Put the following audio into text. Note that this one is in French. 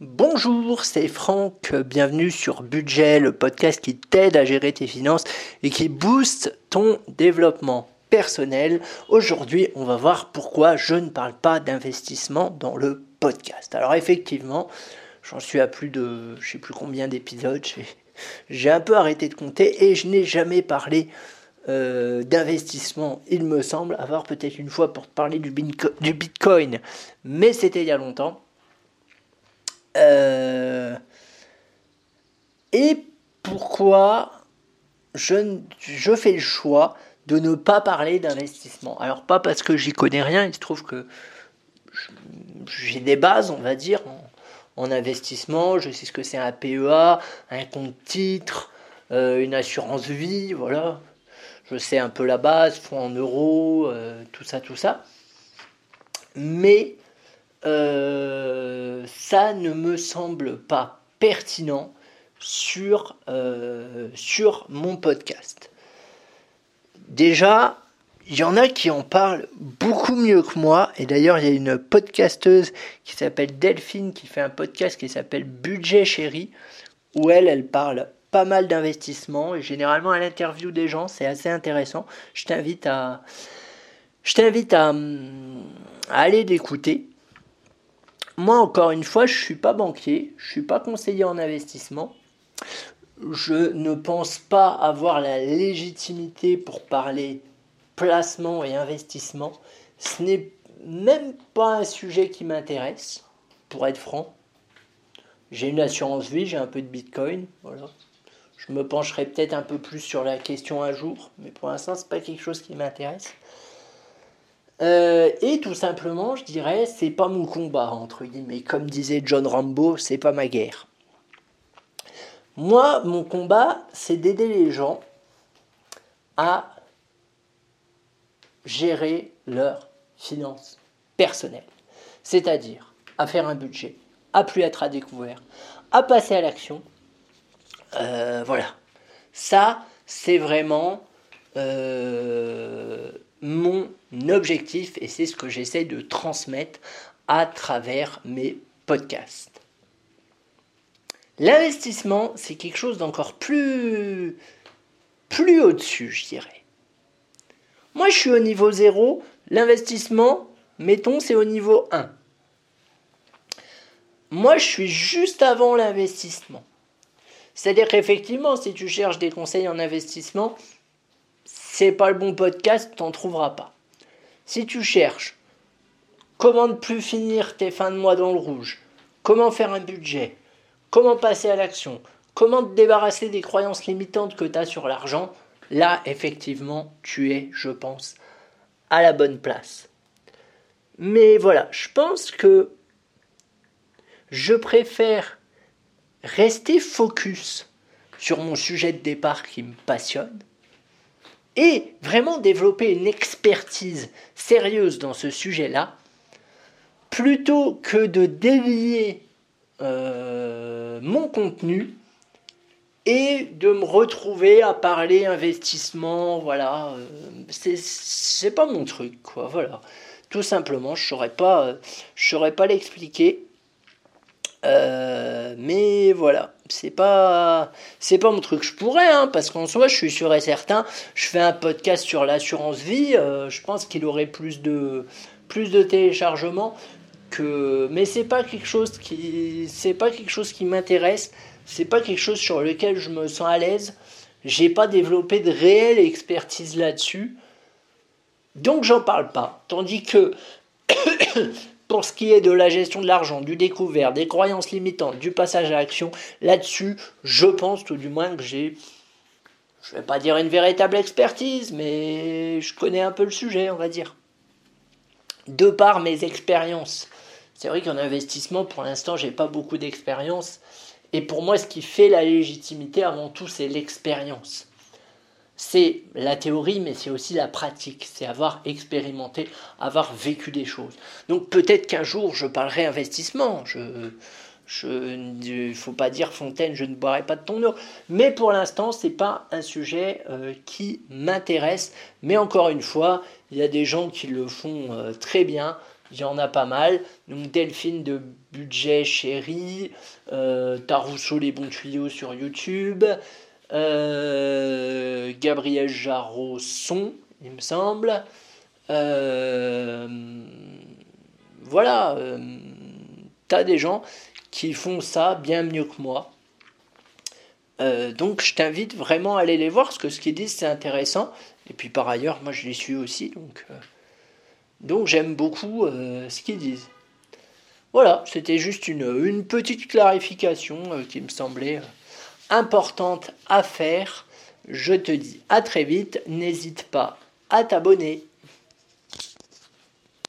Bonjour, c'est Franck, bienvenue sur Budget, le podcast qui t'aide à gérer tes finances et qui booste ton développement personnel. Aujourd'hui, on va voir pourquoi je ne parle pas d'investissement dans le podcast. Alors effectivement, j'en suis à plus de, je sais plus combien d'épisodes, j'ai un peu arrêté de compter et je n'ai jamais parlé euh, d'investissement, il me semble, avoir peut-être une fois pour te parler du, Bitcoin, mais c'était il y a longtemps. Euh, et pourquoi je, fais le choix de ne pas parler d'investissement Alors pas parce que j'y connais rien, il se trouve que j'ai des bases, on va dire, en, investissement, je sais ce que c'est un PEA, un compte titre, euh, une assurance vie, voilà, je sais un peu la base, fonds en euros, euh, tout ça, tout ça. Mais euh, ça ne me semble pas pertinent sur, euh, sur mon podcast. Déjà, il y en a qui en parlent beaucoup mieux que moi. Et d'ailleurs, il y a une podcasteuse qui s'appelle Delphine qui fait un podcast qui s'appelle Budget Chéri, où elle, elle parle pas mal d'investissements et généralement à l'interview des gens, c'est assez intéressant. Je t'invite à, je t'invite à, aller l'écouter. Moi, encore une fois, je suis pas banquier, je suis pas conseiller en investissement. Je ne pense pas avoir la légitimité pour parler placement et investissement. Ce n'est même pas un sujet qui m'intéresse, pour être franc. J'ai une assurance vie, j'ai un peu de bitcoin. Je me pencherai peut-être un peu plus sur la question un jour, mais pour l'instant, c'est pas quelque chose qui m'intéresse. Euh, et tout simplement, je dirais, c'est pas mon combat, entre guillemets. Comme disait John Rambo, c'est pas ma guerre. Moi, mon combat, c'est d'aider les gens à gérer leurs finances personnelles. C'est-à-dire à faire un budget, à plus être à découvert, à passer à l'action euh, voilà. Ça, c'est vraiment euh, mon objectif et c'est ce que j'essaie de transmettre à travers mes podcasts. L'investissement, c'est quelque chose d'encore plus, plus au-dessus, je dirais. Moi, je suis au niveau 0. L'investissement, mettons, c'est au niveau 1. Moi, je suis juste avant l'investissement. C'est-à-dire qu'effectivement, si tu cherches des conseils en investissement, c'est pas le bon podcast, t'en trouveras pas. Si tu cherches comment ne plus finir tes fins de mois dans le rouge, comment faire un budget, comment passer à l'action, comment te débarrasser des croyances limitantes que tu as sur l'argent, là, effectivement, tu es, je pense, à la bonne place. Mais voilà, je pense que je préfère rester focus sur mon sujet de départ qui me passionne et vraiment développer une expertise sérieuse dans ce sujet-là, plutôt que de délier euh, mon contenu et de me retrouver à parler investissement, voilà, euh, c'est pas mon truc, quoi, voilà. Tout simplement, je saurais pas, je saurais pas l'expliquer. Euh, mais voilà, c'est pas c'est pas mon truc. Je pourrais, hein, parce qu'en soi, je suis sûr et certain, je fais un podcast sur l'assurance vie. Euh, je pense qu'il aurait plus de plus de téléchargements mais c'est pas quelque chose qui c'est pas quelque chose qui m'intéresse. C'est pas quelque chose sur lequel je me sens à l'aise. J'ai pas développé de réelle expertise là-dessus. Donc j'en parle pas. Tandis que pour ce qui est de la gestion de l'argent, du découvert, des croyances limitantes, du passage à l'action, là-dessus, je pense tout du moins que j'ai, je ne vais pas dire une véritable expertise, mais je connais un peu le sujet, on va dire. De par mes expériences. C'est vrai qu'en investissement, pour l'instant, j'ai pas beaucoup d'expérience. Et pour moi, ce qui fait la légitimité, avant tout, c'est l'expérience c'est la théorie, mais c'est aussi la pratique, c'est avoir expérimenté, avoir vécu des choses. Donc peut-être qu'un jour je parlerai investissement, je, ne faut pas dire Fontaine, je ne boirai pas de ton eau. Mais pour l'instant, ce n'est pas un sujet euh, qui m'intéresse. Mais encore une fois, il y a des gens qui le font euh, très bien. il y en a pas mal. Donc Delphine de Budget Chéri, euh, Tarousseau les bons tuyaux sur YouTube, euh, Gabriel Jarreau Son, il me semble. Euh, voilà, euh, t'as des gens qui font ça bien mieux que moi. Donc je t'invite vraiment à aller les voir parce que ce qu'ils disent c'est intéressant. Et puis par ailleurs, moi je les suis aussi, donc, donc j'aime beaucoup ce qu'ils disent. Voilà, c'était juste une, petite clarification qui me semblait importante à faire. Je te dis à très vite, n'hésite pas à t'abonner.